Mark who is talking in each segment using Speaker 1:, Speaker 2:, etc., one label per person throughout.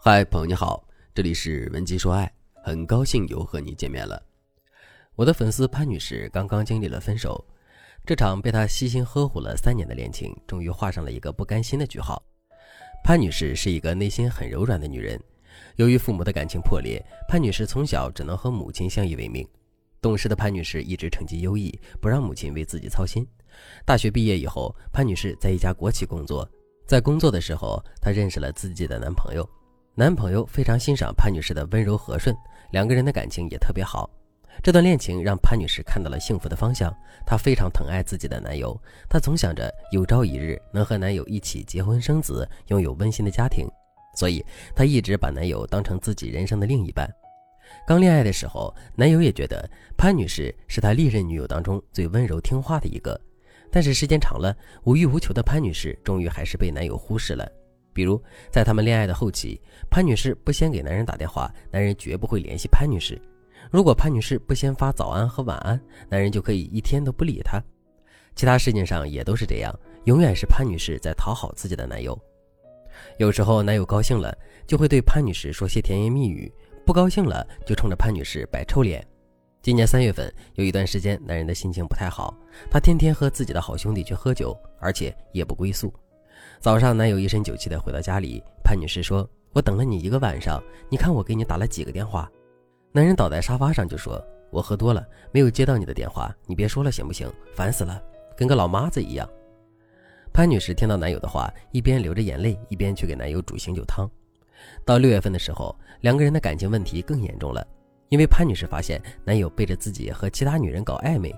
Speaker 1: 嗨，朋友你好，这里是文姬说爱，很高兴又和你见面了。我的粉丝潘女士刚刚经历了分手，这场被她悉心呵护了三年的恋情，终于画上了一个不甘心的句号。潘女士是一个内心很柔软的女人，由于父母的感情破裂，潘女士从小只能和母亲相依为命。懂事的潘女士一直成绩优异，不让母亲为自己操心。大学毕业以后，潘女士在一家国企工作，在工作的时候，她认识了自己的男朋友。男朋友非常欣赏潘女士的温柔和顺，两个人的感情也特别好。这段恋情让潘女士看到了幸福的方向，她非常疼爱自己的男友，她总想着有朝一日能和男友一起结婚生子，拥有温馨的家庭，所以她一直把男友当成自己人生的另一半。刚恋爱的时候，男友也觉得潘女士是他历任女友当中最温柔听话的一个，但是时间长了，无欲无求的潘女士终于还是被男友忽视了。比如，在他们恋爱的后期，潘女士不先给男人打电话，男人绝不会联系潘女士；如果潘女士不先发早安和晚安，男人就可以一天都不理她。其他事情上也都是这样，永远是潘女士在讨好自己的男友。有时候男友高兴了，就会对潘女士说些甜言蜜语；不高兴了，就冲着潘女士摆臭脸。今年三月份，有一段时间，男人的心情不太好，他天天和自己的好兄弟去喝酒，而且夜不归宿。早上，男友一身酒气的回到家里，潘女士说：“我等了你一个晚上，你看我给你打了几个电话。”男人倒在沙发上就说：“我喝多了，没有接到你的电话，你别说了行不行？烦死了，跟个老妈子一样。”潘女士听到男友的话，一边流着眼泪，一边去给男友煮醒酒汤。到六月份的时候，两个人的感情问题更严重了，因为潘女士发现男友背着自己和其他女人搞暧昧，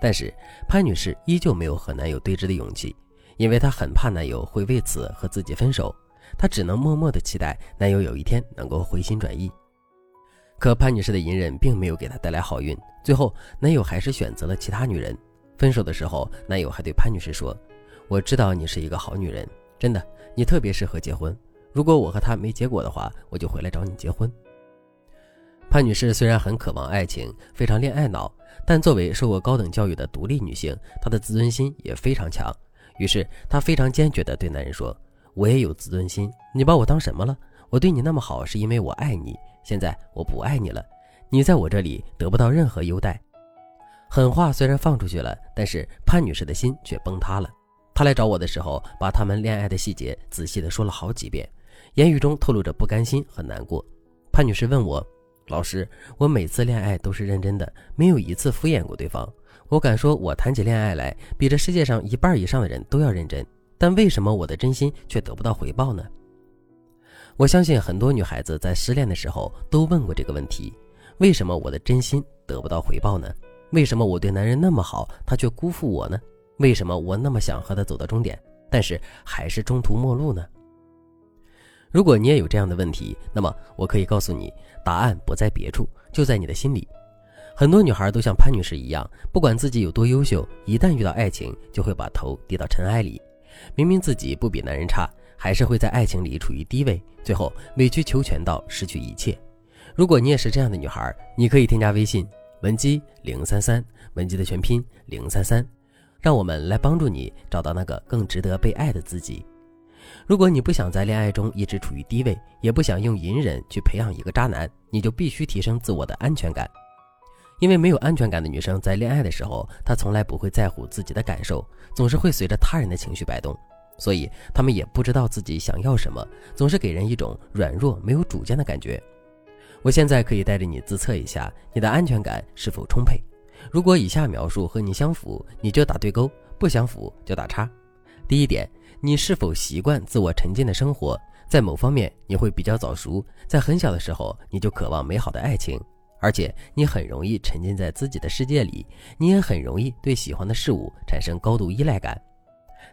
Speaker 1: 但是潘女士依旧没有和男友对峙的勇气。因为她很怕男友会为此和自己分手，她只能默默的期待男友有一天能够回心转意。可潘女士的隐忍并没有给她带来好运，最后男友还是选择了其他女人。分手的时候，男友还对潘女士说：“我知道你是一个好女人，真的，你特别适合结婚。如果我和他没结果的话，我就回来找你结婚。”潘女士虽然很渴望爱情，非常恋爱脑，但作为受过高等教育的独立女性，她的自尊心也非常强。于是她非常坚决地对男人说：“我也有自尊心，你把我当什么了？我对你那么好，是因为我爱你。现在我不爱你了，你在我这里得不到任何优待。”狠话虽然放出去了，但是潘女士的心却崩塌了。她来找我的时候，把他们恋爱的细节仔细地说了好几遍，言语中透露着不甘心和难过。潘女士问我：“老师，我每次恋爱都是认真的，没有一次敷衍过对方。”我敢说，我谈起恋爱来，比这世界上一半以上的人都要认真。但为什么我的真心却得不到回报呢？我相信很多女孩子在失恋的时候都问过这个问题：为什么我的真心得不到回报呢？为什么我对男人那么好，他却辜负我呢？为什么我那么想和他走到终点，但是还是中途末路呢？如果你也有这样的问题，那么我可以告诉你，答案不在别处，就在你的心里。很多女孩都像潘女士一样，不管自己有多优秀，一旦遇到爱情，就会把头低到尘埃里。明明自己不比男人差，还是会在爱情里处于低位，最后委曲求全到失去一切。如果你也是这样的女孩，你可以添加微信文姬零三三，文姬的全拼零三三，让我们来帮助你找到那个更值得被爱的自己。如果你不想在恋爱中一直处于低位，也不想用隐忍去培养一个渣男，你就必须提升自我的安全感。因为没有安全感的女生在恋爱的时候，她从来不会在乎自己的感受，总是会随着他人的情绪摆动，所以她们也不知道自己想要什么，总是给人一种软弱、没有主见的感觉。我现在可以带着你自测一下你的安全感是否充沛。如果以下描述和你相符，你就打对勾；不相符就打叉。第一点，你是否习惯自我沉浸的生活？在某方面你会比较早熟，在很小的时候你就渴望美好的爱情。而且你很容易沉浸在自己的世界里，你也很容易对喜欢的事物产生高度依赖感。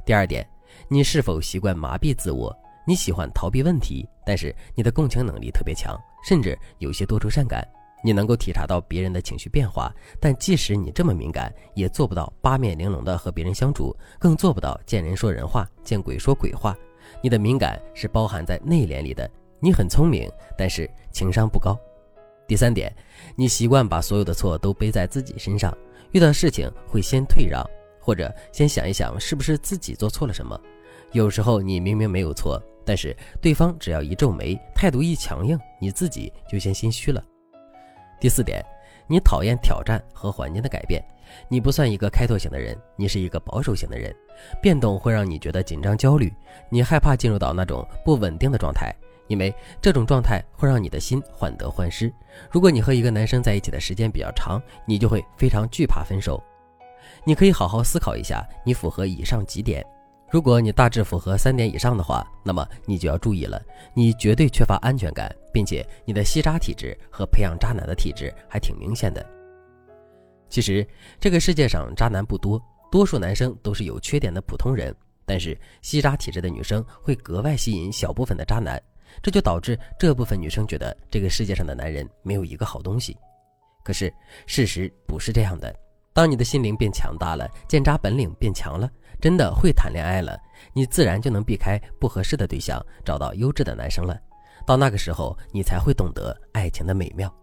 Speaker 1: 第二点，你是否习惯麻痹自我？你喜欢逃避问题，但是你的共情能力特别强，甚至有些多愁善感。你能够体察到别人的情绪变化，但即使你这么敏感，也做不到八面玲珑的和别人相处，更做不到见人说人话，见鬼说鬼话。你的敏感是包含在内敛里的。你很聪明，但是情商不高。第三点，你习惯把所有的错都背在自己身上，遇到事情会先退让，或者先想一想是不是自己做错了什么。有时候你明明没有错，但是对方只要一皱眉，态度一强硬，你自己就先心虚了。第四点，你讨厌挑战和环境的改变，你不算一个开拓型的人，你是一个保守型的人，变动会让你觉得紧张焦虑，你害怕进入到那种不稳定的状态，因为这种状态会让你的心患得患失。如果你和一个男生在一起的时间比较长，你就会非常惧怕分手。你可以好好思考一下，你符合以上几点。如果你大致符合三点以上的话，那么你就要注意了，你绝对缺乏安全感，并且你的吸渣体质和培养渣男的体质还挺明显的。其实这个世界上渣男不多，多数男生都是有缺点的普通人，但是吸渣体质的女生会格外吸引小部分的渣男，这就导致这部分女生觉得这个世界上的男人没有一个好东西。可是事实不是这样的。当你的心灵变强大了，见渣本领变强了，真的会谈恋爱了，你自然就能避开不合适的对象，找到优质的男生了。到那个时候，你才会懂得爱情的美妙。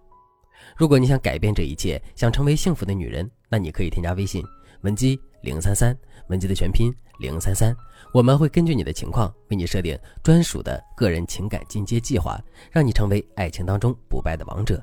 Speaker 1: 如果你想改变这一切，想成为幸福的女人，那你可以添加微信文姬零三三，文姬的全拼零三三，我们会根据你的情况为你设定专属的个人情感进阶计划，让你成为爱情当中不败的王者。